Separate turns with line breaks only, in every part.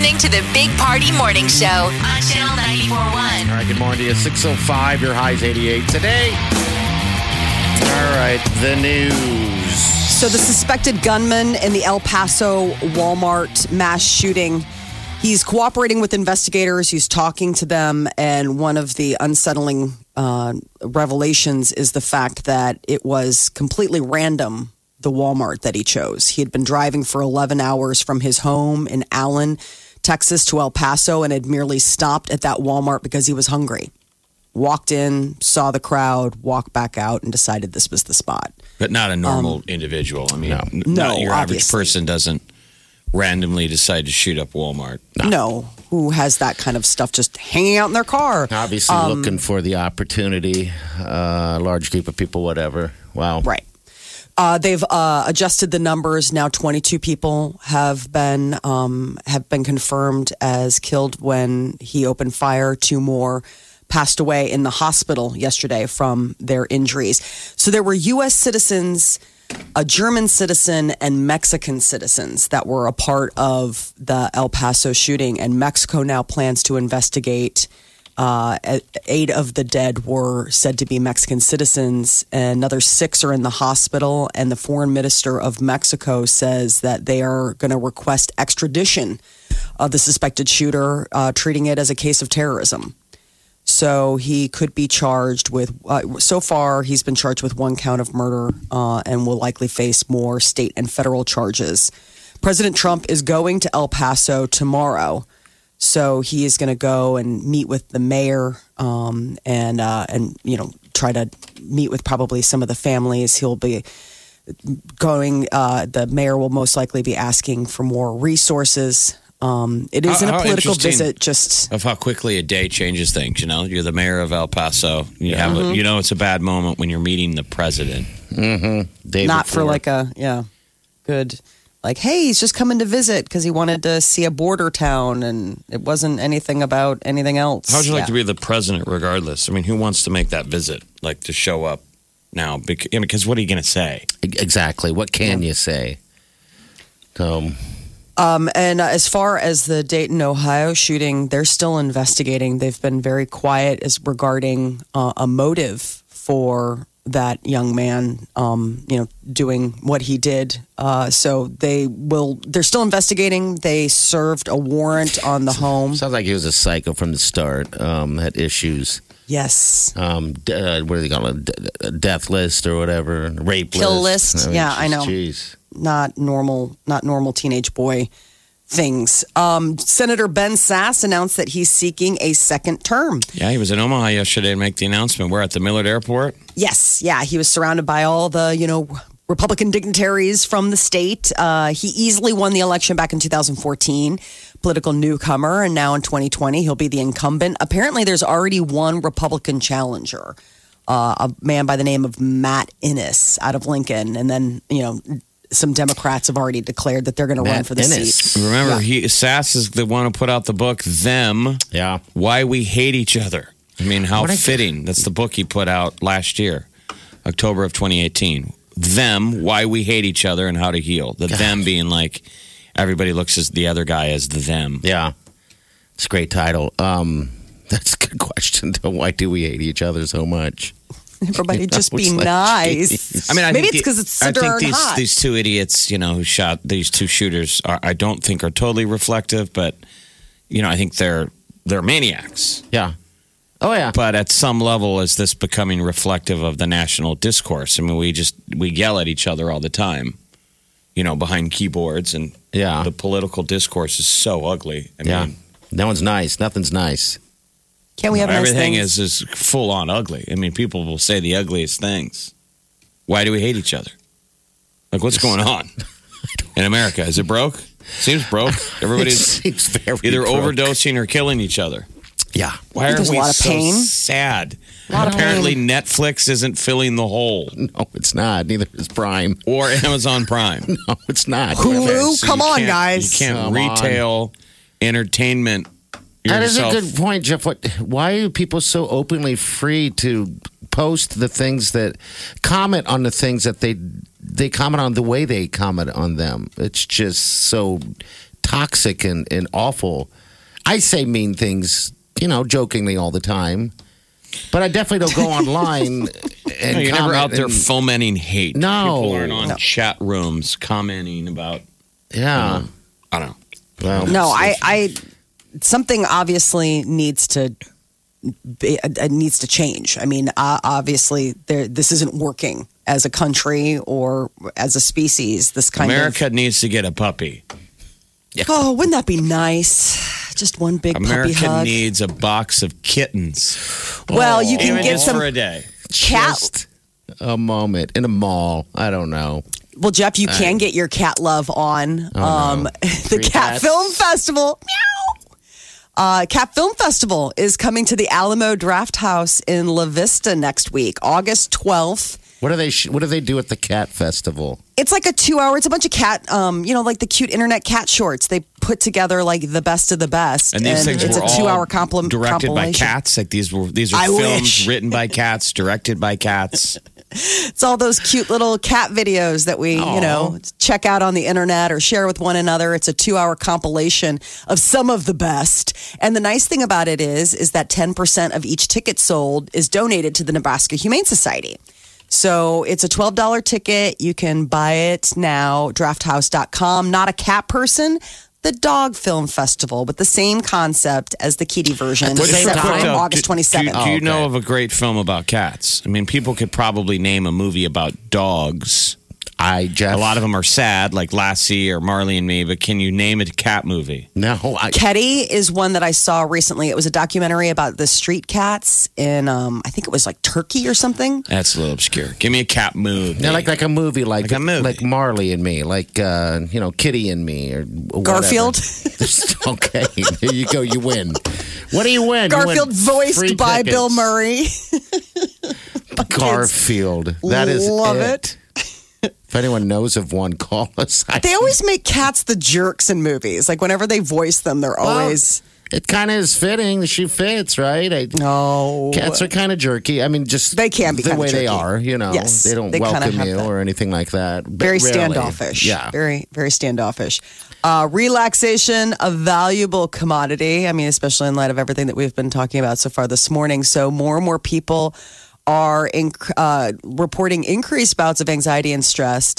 You're listening to the Big Party Morning Show on Channel 941.
All right, good morning to you. 605, your high's 88 today. All right, the news.
So, the suspected gunman in the El Paso Walmart mass shooting, he's cooperating with investigators. He's talking to them. And one of the unsettling uh, revelations is the fact that it was completely random the Walmart that he chose. He had been driving for 11 hours from his home in Allen, Texas to El Paso and had merely stopped at that Walmart because he was hungry. Walked in, saw the crowd, walked back out, and decided this was the spot.
But not a normal individual. I mean,
No.
No,
not your average
obviously.
person doesn't randomly decide to shoot up Walmart.
No, who has that kind of stuff just hanging out in their car?
Obviously, looking for the opportunity. Uh, large group of people, whatever. Wow.
Right. Uh, they've uh, adjusted the numbers. Now, 22 people have been um, have been confirmed as killed when he opened fire. Two more passed away in the hospital yesterday from their injuries. So there were U.S. citizens, a German citizen, and Mexican citizens that were a part of the El Paso shooting. And Mexico now plans to investigate. Uh, eight of the dead were said to be Mexican citizens. Another six are in the hospital. And the foreign minister of Mexico says that they are going to request extradition of the suspected shooter, uh, treating it as a case of terrorism. So he could be charged with, uh, so far, he's been charged with one count of murder uh, and will likely face more state and federal charges. President Trump is going to El Paso tomorrow. So he is going to go and meet with the mayor um, and uh, and you know try to meet with probably some of the families. He'll be going. Uh, the mayor will most likely be asking for more resources. Um, it isn't
How-
a political visit. Just
Of how quickly a day changes things. You know, you're the mayor of El Paso. You have,
Mm-hmm.
a, you know, it's a bad moment when you're meeting the president.
Day
not for like a yeah good like hey he's just coming to visit because he wanted to see a border town and it wasn't anything about anything else.
How would you like
Yeah.
to be the president, regardless? I mean, who wants to make that visit? Like to show up now? Because, because what are you going to say?
Exactly. What can you say? So,
Um, and uh, as far as the Dayton, Ohio shooting, they're still investigating. They've been very quiet as regarding uh, a motive for that young man, um, you know, doing what he did. Uh, so they will. They're still investigating. They served a warrant on the home.
sounds like he was a psycho from the start. Um, had issues.
Yes.
Um, d- uh, what do they call it? Death list or whatever. Rape
Kill
list.
list.
mean,
Yeah, I know.
Jeez.
not normal, not normal teenage boy things. Um, Senator Ben Sasse announced that he's seeking a second term.
Yeah, he was in Omaha yesterday to make the announcement. We're at the Millard Airport.
Yes, yeah, he was surrounded by all the you know Republican dignitaries from the state. Uh, he easily won the election back in 2014. Political newcomer, and now in 2020 he'll be the incumbent. Apparently, there's already one Republican challenger, uh, a man by the name of Matt Innis out of Lincoln, and then you know. Some Democrats have already declared that they're going to run for the
Innis.
seat.
Remember, he Sasse is the one who put out the book "Them."
Yeah.
Why we hate each other. I mean, how
What I-
fitting. That's the book he put out last year, October of 2018. Them, why we hate each other and how to heal. The them being like everybody looks as the other guy as the them.
Yeah. It's a great title. Um, that's a good question. Why do we hate each other so much?
Everybody just be
like,
nice.
I mean, I
Maybe
think
it's
the-
'cause it's
I
so
think
darn
these
hot.
these two idiots, you know, who shot these two shooters, are, I don't think are totally reflective, but you know, I think they're they're maniacs.
Yeah. Oh yeah.
But at some level, is this becoming reflective of the national discourse? I mean, we just we yell at each other all the time, you know, behind keyboards, and
Yeah.
the political discourse is so ugly. I
yeah.
mean,
No one's nice. Nothing's nice.
Can't we have nice
everything
things?
is is full on ugly. I mean, people will say the ugliest things. Why do we hate each other? Like, what's going on? in America? Is it broke? Seems broke.
It
Everybody's
seems very
either
broke.
overdosing or killing each other.
Yeah.
Why are
There's a
we
lot of
so
pain.
sad?
lot of
Apparently, Netflix isn't filling the hole,
No, it's not. Neither is Prime.
or Amazon Prime.
No, it's not.
Hulu?
So
Come on, guys.
You can't
Come on.
retail entertainment.
That is a good point, Jeff. What? Why are people so openly free to post the things that comment on the things that they they comment on the way they comment on them? It's just so toxic and, and awful. I say mean things, you know, jokingly all the time, but I definitely don't go online and
No, you're never out there
and-
fomenting hate.
No.
People aren't on chat rooms commenting about,
yeah.
I don't know.
Well,
No, I, I, something obviously needs to. Be, uh, needs to change. I mean, uh, obviously, there. This isn't working as a country or as a species. This kind
America needs to get a puppy.
of. Oh, wouldn't that be nice? Just one big puppy
America
hug.
needs a box of kittens.
well, you can
Even
get
just
some
for a day.
cat.
just a moment in a mall. I don't know.
Well, Jeff, you can get your cat love on
Oh,
um,
no.
the Cat
cats?
Film Festival. Meow. Uh, Cat Film Festival is coming to the Alamo Drafthouse in La Vista next week, August 12th.
What do they? sh- What do they do at the cat festival?
It's like a two hour, it's a bunch of cat, um, you know, like the cute internet cat shorts. They put together like the best of the best.
And these things
it's
were
a two
all
hour compliment
directed by cats. Like these were these are
I
films
wish.
written by cats, directed by cats.
It's all those cute little cat videos that we, you know, check out on the internet or share with one another. It's a two hour compilation of some of the best. And the nice thing about it is, is that 10% of each ticket sold is donated to the Nebraska Humane Society. So it's a $12 ticket. You can buy it now, drafthouse.com. Not a cat person. The Dog Film Festival with the same concept as the kitty version,
the same
except for
time?
on August
do-
27th.
Do, do you
Oh,
know of a great film about cats? I mean, people could probably name a movie about dogs.
I Jeff.
A lot of them are sad, like Lassie or Marley and Me. But can you name a cat movie?
no. I,
Kedi is one that I saw recently. It was a documentary about the street cats in, um, I think it was like Turkey or something.
That's a little obscure. Give me a cat movie.
no, like like a movie, like
Like a movie.
like Marley and Me, like uh, you know Kitty and Me, or whatever.
Garfield.
okay, there you go. You win. What do you win? You win
Garfield
free
voiced by
tickets.
Bill Murray.
Garfield. That is
love
it. If anyone knows of one, call us. I-
They always make cats the jerks in movies. Like whenever they voice them, they're always
It kind of is fitting. She fits, right? I,
no.
Cats are kind of jerky. I mean, just
They can be
the way they are. You know,
Yes,
they don't
they
welcome you
that.
or anything like that. But
very standoffish.
Yeah,
Very, very standoffish. Uh, relaxation, a valuable commodity. I mean, especially in light of everything that we've been talking about so far this morning. So, more and more people are inc- uh, reporting increased bouts of anxiety and stress,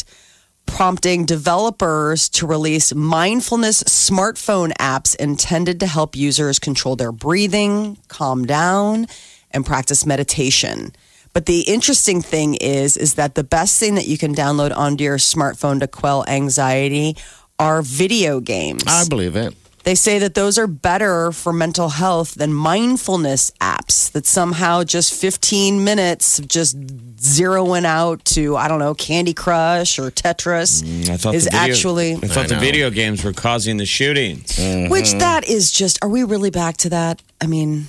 prompting developers to release mindfulness smartphone apps intended to help users control their breathing, calm down, and practice meditation. But the interesting thing is, is that the best thing that you can download onto your smartphone to quell anxiety are video games.
I believe it.
They say that those are better for mental health than mindfulness apps that somehow just 15 minutes of just zeroing out to, I don't know, Candy Crush or Tetris mm,
I thought
is
video,
actually,
I thought the video games were causing the shootings.
which mm-hmm. that is just, are we really back to that? I mean,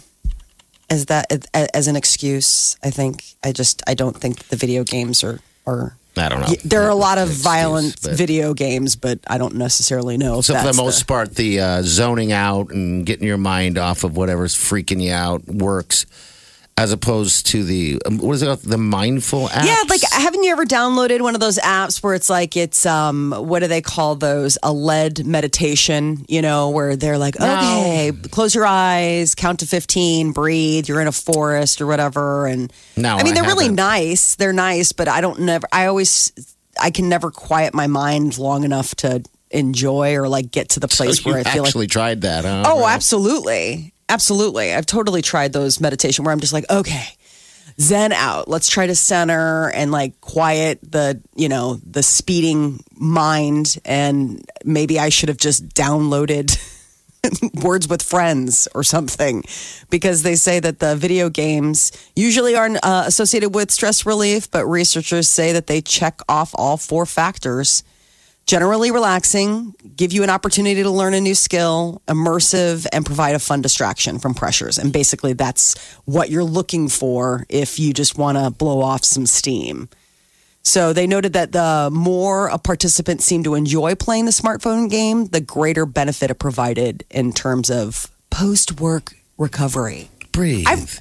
as that, as an excuse, I think, I just, I don't think the video games are, are,
I don't know.
Yeah, there are a lot of
Excuse,
violent
but-
video games, but I don't necessarily know.
So for the most part, the uh, zoning out and getting your mind off of whatever's freaking you out works, as opposed to the um, what is it? called? The mindful apps.
Yeah, like haven't you ever downloaded one of those apps where it's like it's um what do they call those? A lead meditation, you know, where they're like,
No.
okay, close your eyes, count to fifteen, breathe, you're in a forest or whatever. And
No,
I mean
I
they're really
haven't.
nice. They're nice, but I don't never I always I can never quiet my mind long enough to enjoy or like get to the place
you
where I feel like
actually tried that, huh?
Oh, absolutely. Absolutely. I've totally tried those meditation where I'm just like, okay, zen out. Let's try to center and like quiet the, you know, the speeding mind. And maybe I should have just downloaded words with friends or something because they say that the video games usually aren't uh, associated with stress relief, but researchers say that they check off all four factors. Generally relaxing, give you an opportunity to learn a new skill, immersive, and provide a fun distraction from pressures. And basically, that's what you're looking for if you just want to blow off some steam. So they noted that the more a participant seemed to enjoy playing the smartphone game, the greater benefit it provided in terms of post work recovery.
Breathe.
I've,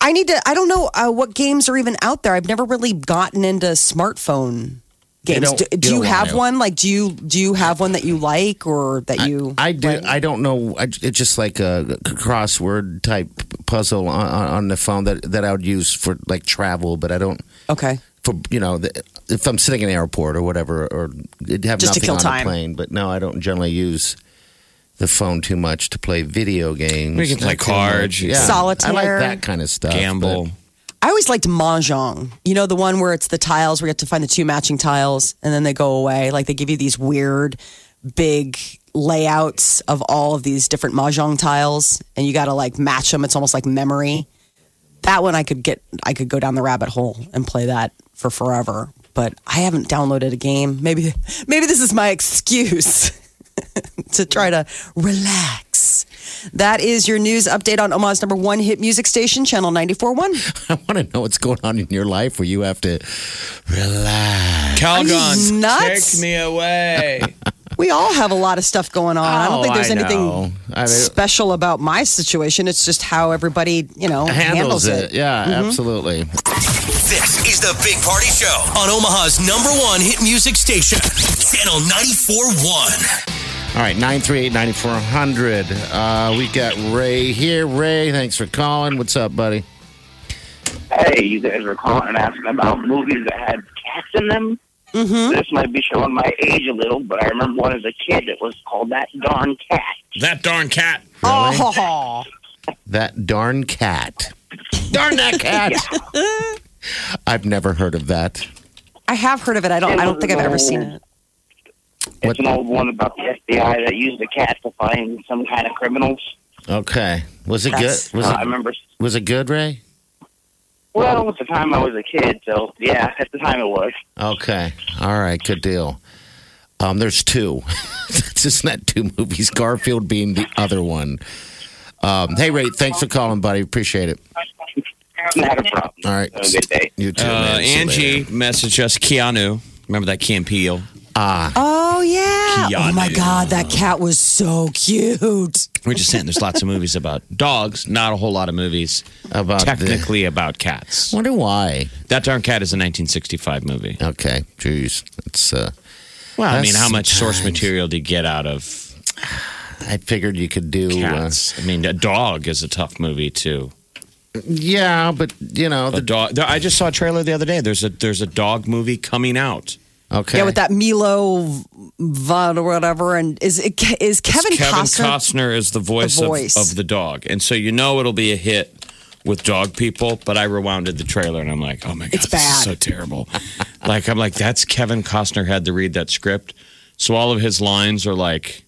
I need to. I don't know uh, what games are even out there. I've never really gotten into smartphone games.
don't-
Do,
you
you have one? Like, do you do you have one that you like or that you?
I do.
play?
I don't know. I, it's just like a crossword type puzzle on, on on the phone that that I would use for like travel, but I don't
okay.
for you know the, if I'm sitting in an airport or whatever, or it'd have
Just to
nothing
kill
on
time.
a plane. But no, I don't generally use the phone too much to play video games.
We can play cards,
Yeah,
can-
I like
Solitaire.
that kind of stuff.
Gamble.
I always liked mahjong. You know, the one where it's the tiles where you have to find the two matching tiles and then they go away. Like they give you these weird, big layouts of all of these different mahjong tiles, and you got to like match them. It's almost like memory. That one I could get. I could go down the rabbit hole and play that for forever. But I haven't downloaded a game. Maybe, maybe this is my excuse to try to relax. That is your news update on Omaha's number one hit music station, Channel 94.1.
I want to know what's going on in your life where you have to relax.
Calgon,
nuts?
take me away.
We all have a lot of stuff going on. I don't
Oh,
think there's
I
anything
know. I mean-
special about my situation. It's just how everybody, you know, handles,
Handles it. Yeah,
Mm-hmm.
absolutely.
This is the Big Party Show on Omaha's number one hit music station, Channel 94.1.
All right, 938 9400. Uh, we got Ray here. Ray, thanks for calling. What's up, buddy?
hey, you guys were calling and asking about movies that had cats in them. Mm-hmm. This might be showing my age a little, but I remember one as a kid. It was called That Darn Cat.
that darn cat.
Oh,
That darn cat. Darn that cat. I've never heard of that.
I have heard of it. I don't. I don't think I've ever seen it.
It's
What-
an old one about the FBI that used a cat to find some kind of criminals.
Okay. Was it
That's-
good? Was
Uh, I
it
remember.
was it good, Ray?
Well, at the time I was a kid, so yeah, at the time it was.
Okay. All right, good deal. Um, there's two. It's just not two movies. Garfield being the other one. Um, hey, Ray, thanks for calling, buddy. Appreciate it.
Not a problem.
All right.
Have a good day.
You too,
Uh,
man.
Angie
later.
messaged us Keanu. Remember that Key and Peele?
Ah,
Oh yeah. Oh my god, that cat was so cute.
We're just saying there's lots of movies about dogs, not a whole lot of movies
about the-
technically about cats.
Wonder why.
That Darn Cat is a 1965 movie.
Okay, jeez, it's. Uh,
Well, I mean, how much source material do you get out of
I figured you could do. Uh.
I mean, a dog is a tough movie too.
yeah, but you know
A
the
dog. I just saw a trailer the other day. There's a there's a dog movie coming out.
Okay.
Yeah, with that Milo Vaughn or whatever, and is it is Kevin,
Kevin
Costner?
Costner is the voice,
The voice.
Of, of the dog, and so you know it'll be a hit with dog people. But I rewounded the trailer, and I'm like, oh my god,
It's
this is
bad.
so terrible. like I'm like, that's Kevin Costner had to read that script, so all of his lines are like.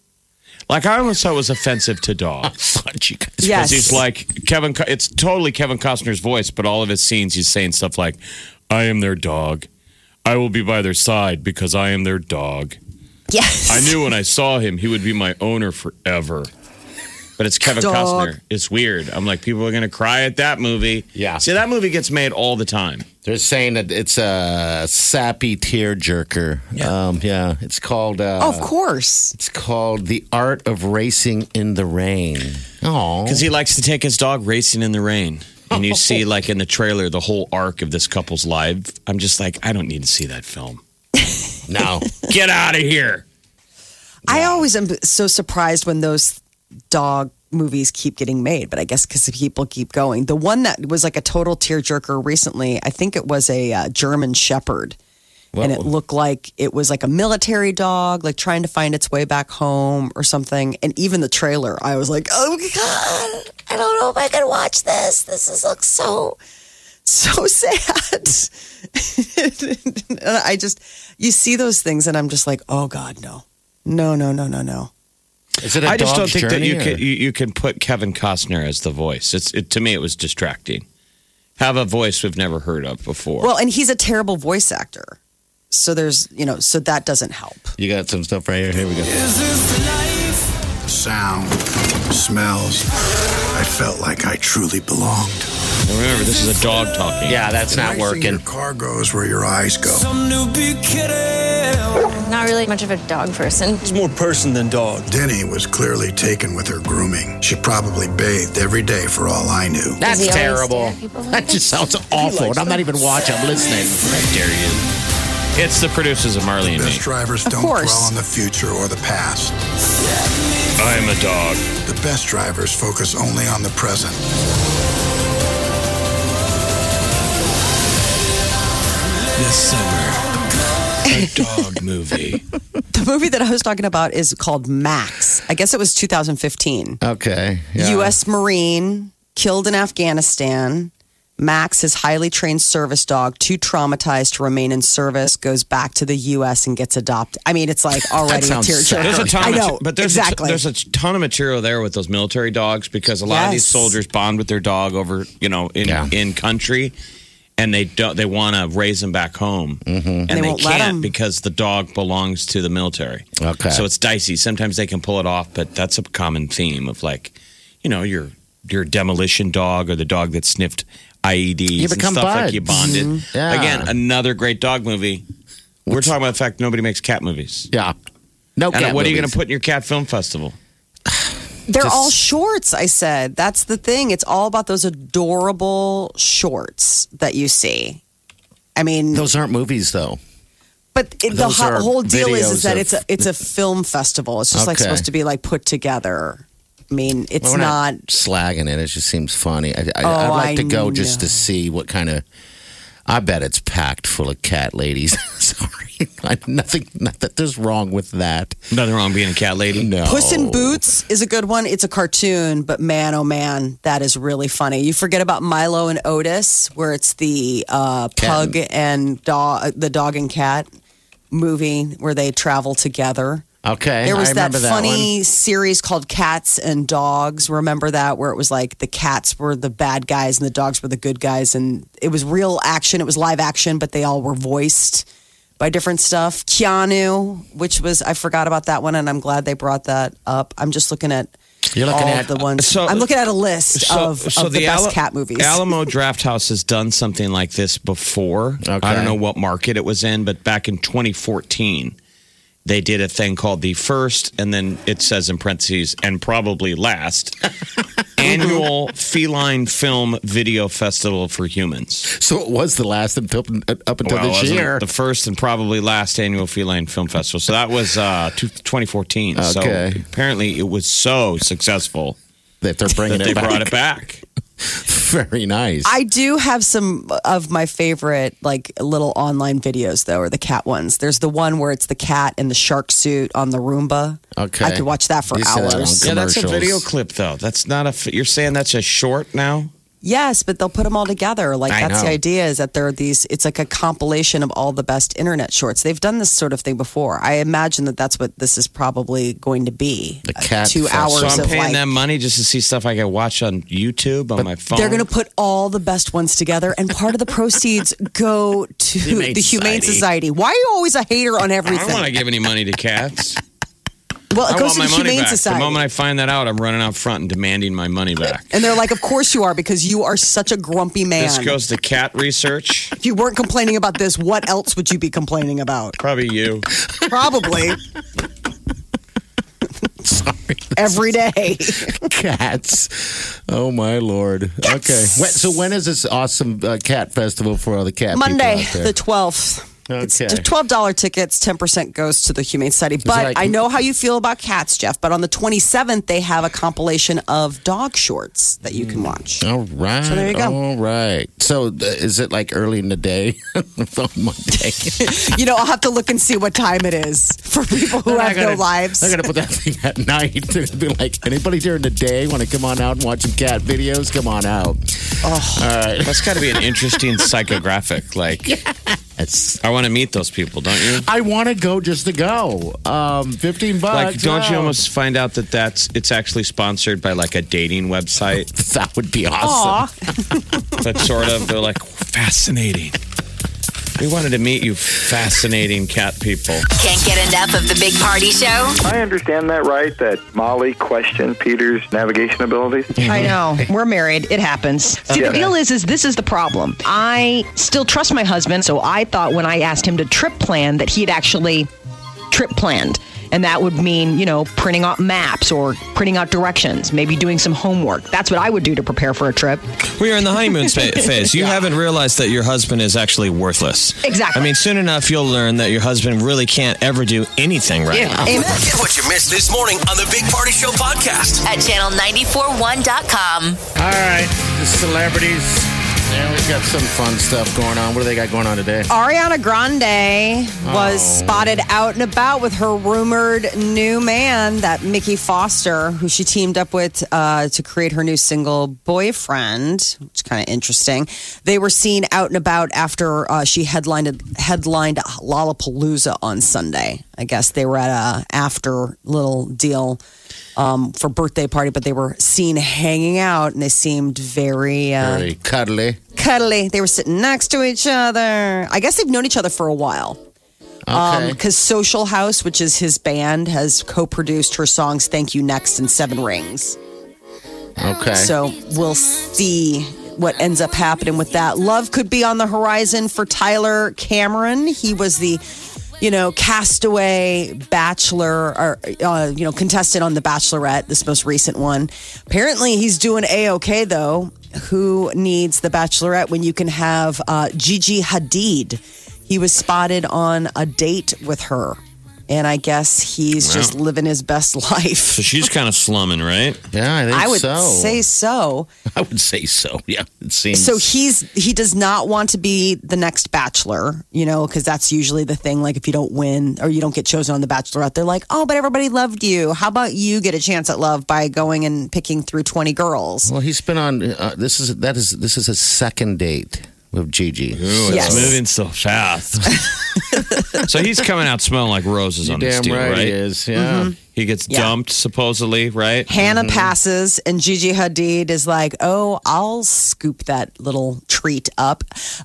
Like I almost thought it was offensive to dogs.
thought you guys.
Yes.
Because he's like Kevin. It's totally Kevin Costner's voice, but all of his scenes, he's saying stuff like, "I am their dog. I will be by their side because I am their dog.
Yes.
I knew when I saw him, he would be my owner forever." But it's Kevin
Dog.
Costner. It's weird. I'm like, people are gonna cry at that movie.
Yeah.
See, that movie gets made all the time.
They're saying that it's a sappy tearjerker. Yeah, um, yeah. It's called. Uh,
Oh, of course.
It's called the art of racing in the rain. Oh,
Because he likes to take his dog racing in the rain. And you see, like in the trailer, the whole arc of this couple's life. I'm just like, I don't need to see that film.
no.
Get out of here.
I always am so surprised when those dog movies keep getting made, but I guess because people keep going. The one that was like a total tearjerker recently, I think it was a uh, German Shepherd. And it looked like it was like a military dog, like trying to find its way back home or something. And even the trailer, I was like, oh God, I don't know if I can watch this. This is looks so, so sad. and I just, you see those things and I'm just like, oh God, no. No, no, no, no, no.
Is it a
I just don't think that you
or-
can you, you can put Kevin Costner as the voice. It's it, to me it was distracting. Have a voice we've never heard of before.
Well, and he's a terrible voice actor. So there's, you know, so that doesn't help.
You got some stuff right here. Here we go.
Sound, smells. I felt like I truly belonged.
And remember, this is a dog talking.
Yeah, that's not working.
Your car goes where your eyes go.
Not really much of a dog person.
It's more person than dog.
Denny was clearly taken with her grooming. She probably bathed every day for all I knew.
That's
he always
terrible.
stare at people like
That just sounds awful. And I'm not even watching. I'm listening.
How dare you? It's the producers of Marley and
Best
Me.
drivers don't
course.
dwell on the future or the past.
I am a dog.
The best drivers focus only on the present.
This summer, a dog movie.
The movie that I was talking about is called Max. I guess it was 2015.
Okay. yeah.
U.S. Marine killed in Afghanistan. Max, his highly trained service dog, too traumatized to remain in service, goes back to the U.S. and gets adopted. I mean, it's like already a tearjerker.
There's a ton
I
of,
know,
but there's
exactly.
a, there's a ton of material there with those military dogs because a lot of these soldiers bond with their dog over you know in
Yeah.
in country, and they don't they want to raise them back home, mm-hmm. and
They
they,
won't
can't because the dog belongs to the military.
Okay.
so it's dicey. Sometimes they can pull it off, but that's a common theme of like, you know, your your demolition dog or the dog that sniffed IEDs
You
and
become
stuff like you bonded.
Mm-hmm.
Yeah.
Again, another great dog movie. We're talking about the fact nobody makes cat movies.
Yeah. No
And
cat
what are you going to put in your cat film festival?
They're
Just-
all shorts, I said. That's the thing. It's all about those adorable shorts that you see. I mean,
Those aren't movies, though.
but it, the ho- whole deal is, is that
of-
it's a it's a film festival. It's just like supposed to be like put together. I mean, it's
We're
not.
slagging it. It just seems funny. I, I,
Oh,
I'd like to
I
go just to see what kind of. I bet it's packed full of cat ladies. Sorry, I, nothing. Not that there's wrong with that.
Nothing wrong being a cat lady.
No.
Puss in Boots is a good one. It's a cartoon, but man, oh man, that is really funny. You forget about Milo and Otis, where it's the uh, pug and dog, the dog and cat movie where they travel together.
Okay,
There was
I
that funny series called Cats and Dogs. Remember that where it was like the cats were the bad guys and the dogs were the good guys, and it was real action. It was live action, but they all were voiced by different stuff. Keanu, which was I forgot about that one, and I'm glad they brought that up. I'm just looking at
You're looking
all
at
the ones.
so-
I'm looking at a list of, of the, best
Ala-
cat movies.
Alamo Drafthouse has done something like this before. I don't know what market it was in, but back in 2014, they did a thing called the first, and then it says in parentheses, and probably last, annual feline film video festival for humans.
So it was the last until up until
Well,
this year.
the first and probably last annual feline film festival. So that was uh, 2014.
Okay.
So apparently it was so successful
that they're bringing
that
it
they
back.
brought it back.
Very nice.
I do have some of my favorite like little online videos though, or the cat ones. There's the one where it's the cat in the shark suit on the Roomba.
Okay.
I could watch that for
You see that on
hours.
Yeah, that's a video clip though. That's not a. f- You're saying that's a short now?
Yes, but they'll put them all together. Like
I
that's
know.
the idea is that there are these. It's like a compilation of all the best internet shorts. They've done this sort of thing before. I imagine that that's what this is probably going to be.
The
Uh,
cat
two
fest.
hours
So I'm
of
paying
like.
them money just to see stuff I can watch on YouTube on my phone.
They're going to put all the best ones together, and part of the proceeds go to
Humane
the Humane
Society.
Society. Why are you always a hater on everything?
I don't want to give any money to cats.
well, it
I
goes to the Humane
back.
Society.
The moment I find that out, I'm running out front and demanding my money back.
and they're like, "Of course you are, because you are such a grumpy man.
This goes to cat research.
if you weren't complaining about this, what else would you be complaining about?
Probably you.
Probably
Sorry.
every day."
Cats. Oh my lord. Okay. So when is this awesome uh, cat festival for all the cat
Monday,
people out there?
the twelfth. It's twelve dollar tickets. Ten percent goes to the Humane Society. But
like-
I know how you feel about cats, Jeff. But on the twenty seventh, they have a compilation of dog shorts that you can watch.
all right.
So there you go.
All right. So uh, is it like early in the day on Monday?
you know, I'll have to look and see what time it is for people who
They're not
have no
gonna-
lives.
They're gonna put that thing at night. They're gonna be like, anybody during the day want to come on out and watch some cat videos? Come on out.
Oh.
All right.
That's got to be an interesting psychographic. Like,
Yes.
I want to meet those people, don't you?
I want to go just to go. Um, Fifteen bucks.
Like, don't you almost find out that that's it's actually sponsored by like a dating website?
That would be awesome.
But sort of, they're like fascinating. We wanted to meet you fascinating cat people.
Can't get enough of the Big Party Show?
I understand that right, that Molly questioned Peter's navigation abilities.
I know. We're married. It happens. See,
Yeah.
the deal is, is this is the problem. I still trust my husband, so I thought when I asked him to trip plan that he'd actually trip planned. And that would mean, you know, printing out maps or printing out directions, maybe doing some homework. That's what I would do to prepare for a trip.
We are in the honeymoon spa- phase. You haven't realized that your husband is actually worthless.
Exactly.
I mean, soon enough, you'll learn that your husband really can't ever do anything right. Yeah.
Amen.
Get what you missed this morning on the Big Party Show podcast.
At channel941.com.
All right, the celebrities. We've got some fun stuff going on. What do they got going on today?
Ariana Grande was
Oh.
spotted out and about with her rumored new man, that Mickey Foster, who she teamed up with uh, to create her new single "Boyfriend," which is kind of interesting. They were seen out and about after uh, she headlined headlined Lollapalooza on Sunday. I guess they were at a after little deal um, for birthday party, but they were seen hanging out, and they seemed very. Uh,
Very cuddly.
cuddly. They were sitting next to each other. I guess they've known each other for a while.
Okay.
Because Social House, which is his band, has co produced her songs Thank You Next and Seven Rings.
okay.
So we'll see what ends up happening with that. Love could be on the horizon for Tyler Cameron. He was the, you know, castaway bachelor or, uh, you know, contestant on The Bachelorette, this most recent one. Apparently he's doing A OK, though. Who needs The Bachelorette when you can have uh, Gigi Hadid? He was spotted on a date with her. And I guess he's just living his best life.
So she's kind of slumming, right?
yeah, I think
I would
so.
say so.
I would say so. Yeah, it seems.
So he's he does not want to be the next bachelor, you know, because that's usually the thing. Like if you don't win or you don't get chosen on the Bachelorette, they're like, "Oh, but everybody loved you. How about you get a chance at love by going and picking through twenty girls?"
Well, he's been on. Uh, this is that is this is his second date with Gigi.
Ooh,
Yes.
it's moving so fast. so he's coming out smelling like roses on his
Damn
deal,
right,
right?
he is. Yeah. Mm-hmm.
He gets
Yeah.
dumped supposedly, right?
Hannah passes, and Gigi Hadid is like, "Oh, I'll scoop that little treat up."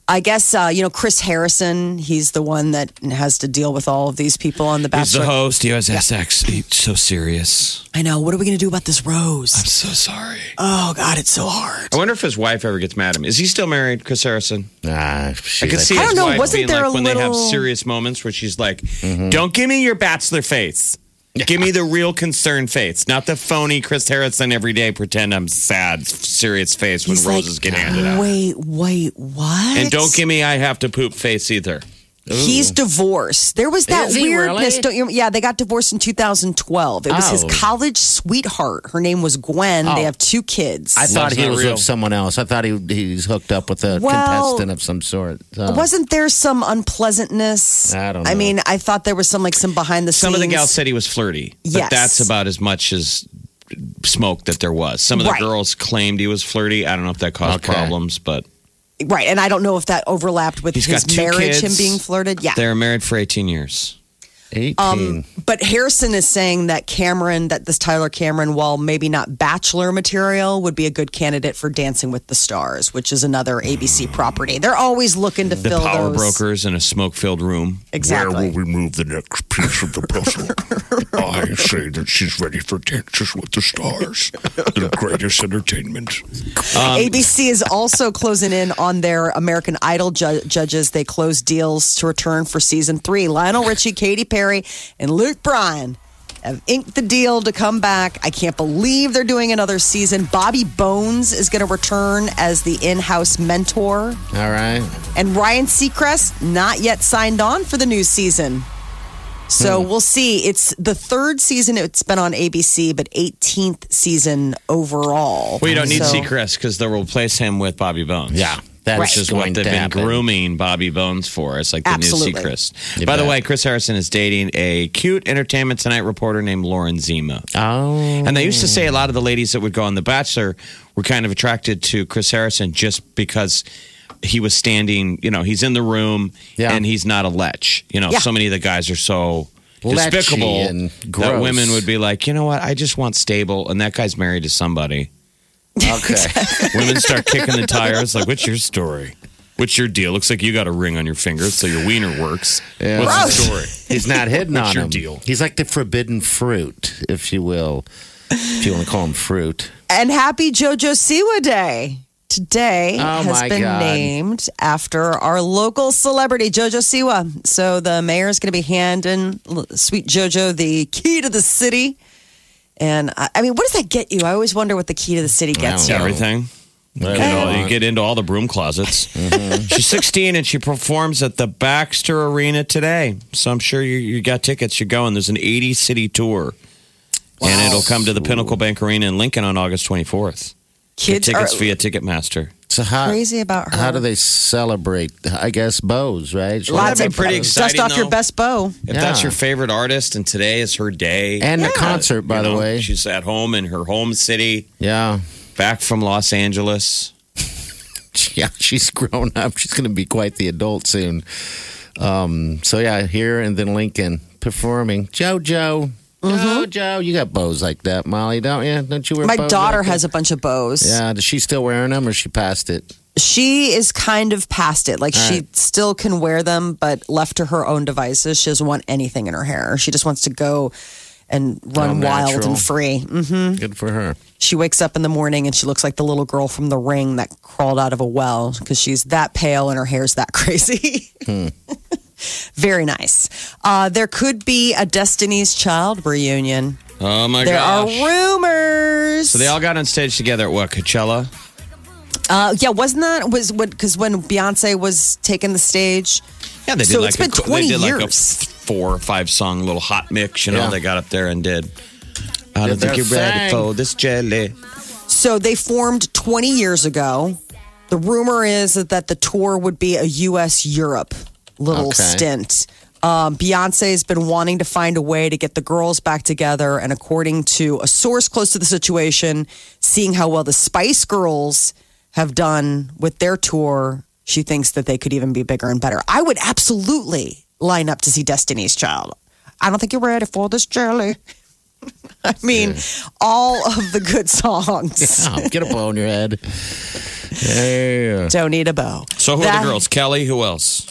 I guess uh, you know Chris Harrison. He's the one that has to deal with all of these people on the
He's the
Bachelor.
host. He always has to act he's so serious.
I know. What are we going to do about this rose?
I'm so sorry.
Oh God, it's so hard.
I wonder if his wife ever gets mad at him. Is he still married, Chris Harrison?
Nah,
I
she's
could see
I
his
don't know.
wife
Wasn't
being
there
like
a
when they have serious moments where she's like, "Don't give me your bachelor face. Give me the real concerned face, not the phony Chris Harrison every day pretend I'm sad, serious face when
He's
roses
like,
get handed out.
Wait, wait, what?
And don't give me I have to poop face either.
He's divorced. There was that
Is he
weirdness.
really?
Don't you? Yeah, they got divorced in 2012. It was his
Oh.
college sweetheart. Her name was Gwen. They
Oh.
have two kids.
I thought
Love's
he was
real.
with someone else. I thought he he's hooked up with a
Well,
contestant of some sort. So-
Wasn't there some unpleasantness?
I don't Know.
I mean, I thought there was some like some behind the
Some
scenes.
Some of the gals said he was flirty, but
Yes.
that's about as much as smoke that there was. Some of the
Right.
girls claimed he was flirty. I don't know if that caused
Okay.
problems, but
right, and I don't know if that overlapped with
He's
his
got two
marriage. Him being flirted. Yeah.
they're married for 18 years.
18.
Um, but Harrison is saying that Cameron, that this Tyler Cameron, while maybe not bachelor material, would be a good candidate for Dancing with the Stars, which is another ABC property. They're always looking to
The
fill
power
those.
brokers in a smoke filled room.
Exactly.
Where will we move the next piece of the puzzle? I say that she's ready for Dances with the Stars, the greatest entertainment.
ABC is also closing in on their American Idol ju- judges. They closed deals to return for season three. Lionel Richie, Katy Perry, and Luke Bryan have inked the deal to come back. I can't believe they're doing another season. Bobby Bones is going to return as the in-house mentor.
All right.
And Ryan Seacrest not yet signed on for the new season. So
Hmm.
we'll see. It's the third season it's been on ABC, but 18th season overall.
Well, you don't need
So-
Seacrest because they'll replace him with Bobby Bones.
Yeah, that's
Which is what they've been
happen.
grooming Bobby Bones for. It's like the
Absolutely.
new Seacrest.
You
By the way, Chris Harrison is dating a cute Entertainment Tonight reporter named Lauren Zima.
Oh.
And they used to say a lot of the ladies that would go on The Bachelor were kind of attracted to Chris Harrison just because he was standing, you know, he's in the room
Yeah.
and he's not a lech. You know,
Yeah.
so many of the guys are so
Lechy
despicable
and
that women would be like, you know what, I just want stable. And that guy's married to somebody.
Okay.
Women start kicking the tires. Like, what's your story? What's your deal? Looks like you got a ring on your finger, so your wiener works.
Yeah.
What's the story?
He's not hidden
What's
on
your
him.
deal?
He's like the forbidden fruit, if you will, if you want to call him fruit.
And happy JoJo Siwa Day. Today
Oh,
has been
God.
named after our local celebrity, JoJo Siwa. So the mayor is going to be handing sweet JoJo the key to the city. And I, I mean, what does that get you? I always wonder what the key to the city gets you.
Everything. You,
Whatever
get
you
all- you get into all the broom closets. Mm-hmm. She's 16 and she performs at the Baxter Arena today. So I'm sure you, you got tickets. You're going. There's an 80 city tour. And it'll come to the Pinnacle Bank Arena in Lincoln on August 24th. Get
Kids are
tickets via Ticketmaster.
So how,
crazy about her.
how do they celebrate? I guess bows, right?
Lots
That'd
of
be pretty
dust
exciting,
off your best bow.
If
Yeah.
that's your favorite artist and today is her day.
And the concert, by
you
the
know,
way.
She's at home in her home city,
Yeah.
back from Los Angeles.
Yeah, she's grown up. She's going to be quite the adult soon. Um, so yeah, here and then Lincoln performing. JoJo. JoJo, you got bows like that, Molly, don't you? Don't you wear
My daughter
like
has a bunch of bows.
Yeah, is she still wearing them or she passed it?
She is kind of past it. Like
All
she
right.
still can wear them, but left to her own devices, she doesn't want anything in her hair. She just wants to go and run
All
wild
natural.
and free. hmm
Good for her.
She wakes up in the morning and she looks like the little girl from The Ring that crawled out of a well because she's that pale and her hair's that crazy. Very nice. Uh, there could be a Destiny's Child reunion.
Oh my
there
gosh.
are rumors.
So they all got on stage together at what, Coachella?
Uh, yeah, wasn't that was what? Because when Beyonce was taking the stage,
Yeah, they did
So
like
it's been
a,
20
they did like a
years.
four or five song little hot mix, you know,
Yeah.
they got up there and did. I don't think you're ready for this jelly.
So they formed 20 years ago. The rumor is that the tour would be a U.S. Europe little
Okay.
stint. Um, Beyonce has been wanting to find a way to get the girls back together, and according to a source close to the situation, seeing how well the Spice Girls have done with their tour, she thinks that they could even be bigger and better. I would absolutely line up to see Destiny's Child. I don't think you're ready for this jelly. I mean, all of the good songs.
Oh, get a bow in your head. Yeah.
Don't need a bow.
So who are the girls? Kelly, who else?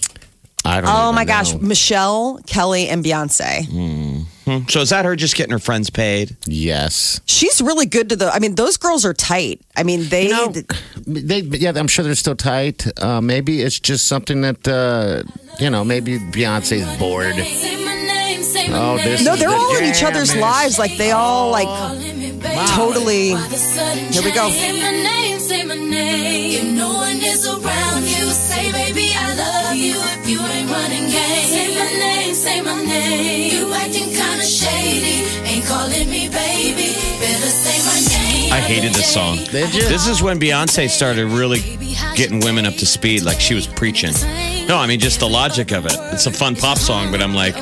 I don't
Oh
even
my gosh,
know.
Michelle, Kelly, and Beyonce.
Hmm. So is that her just getting her friends paid?
Yes.
She's really good to the. I mean, those girls are tight. I mean, they.
You know, they, yeah, I'm sure they're still tight. Uh, maybe it's just something that, uh, you know, maybe Beyonce's bored. Oh, this
no, they're
the
all in each other's
jam,
lives. Like they all like totally.
Here
we go.
Baby I love you. If you ain't running game, say my name, say my name. You acting kinda shady, ain't calling me baby. Better say my name.
I hated this song.
Did you?
This is when Beyonce started really getting women up to speed, like she was preaching. No, I mean just the logic of it. It's a fun pop song, but I'm like,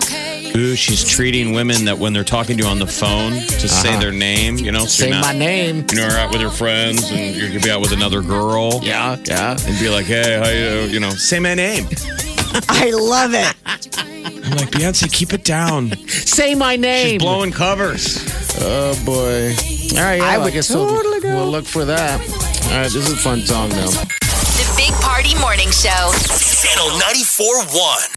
ooh, she's treating women that when they're talking to you on the phone to say
Uh-huh.
their name, you know, so
Say
you're not,
my name.
You know, you're out with your friends and you're gonna be out with another girl.
Yeah, yeah.
And be like, hey, how you, you know, say my name.
I love it.
I'm like, Beyonce, keep it down.
Say my name.
She's blowing covers.
Oh boy! All right, yeah,
I
I,
would
guess
totally
we'll,
go.
we'll look for that. All right, this is a fun song though.
The Big Party Morning Show.
Channel 94.1.